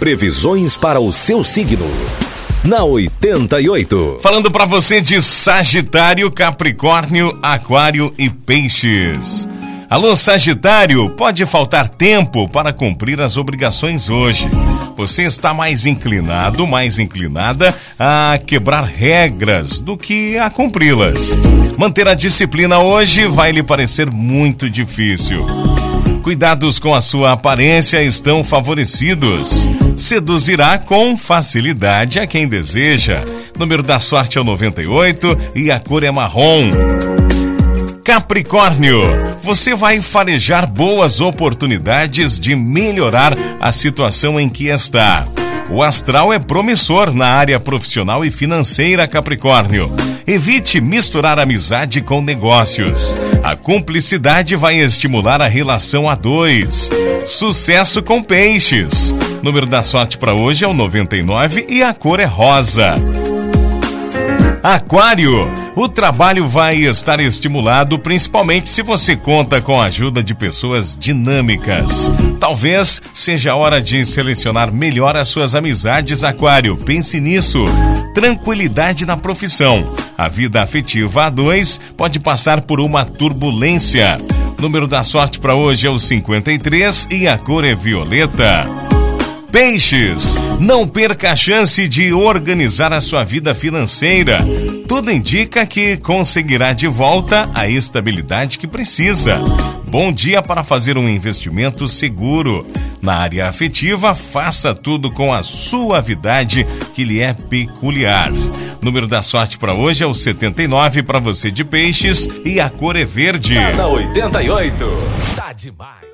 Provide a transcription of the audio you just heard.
Previsões para o seu signo. Na 88. Falando para você de Sagitário, Capricórnio, Aquário e Peixes. Alô, Sagitário, pode faltar tempo para cumprir as obrigações hoje. Você está mais inclinado, mais inclinada a quebrar regras do que a cumpri-las. Manter a disciplina hoje vai lhe parecer muito difícil. Cuidados com a sua aparência estão favorecidos. Seduzirá com facilidade a quem deseja. Número da sorte é o 98 e a cor é marrom. Capricórnio, você vai farejar boas oportunidades de melhorar a situação em que está. O astral é promissor na área profissional e financeira, Capricórnio. Evite misturar amizade com negócios. A cumplicidade vai estimular a relação a dois. Sucesso com peixes. Número da sorte para hoje é o 99 e a cor é rosa. Aquário, o trabalho vai estar estimulado principalmente se você conta com a ajuda de pessoas dinâmicas. Talvez seja a hora de selecionar melhor as suas amizades, Aquário. Pense nisso. Tranquilidade na profissão. A vida afetiva a dois pode passar por uma turbulência. Número da sorte para hoje é o 53 e a cor é violeta. Peixes, não perca a chance de organizar a sua vida financeira. Tudo indica que conseguirá de volta a estabilidade que precisa. Bom dia para fazer um investimento seguro. Na área afetiva, faça tudo com a suavidade que lhe é peculiar. Número da sorte para hoje é o 79 para você de peixes e a cor é verde. Cada 88. Tá demais.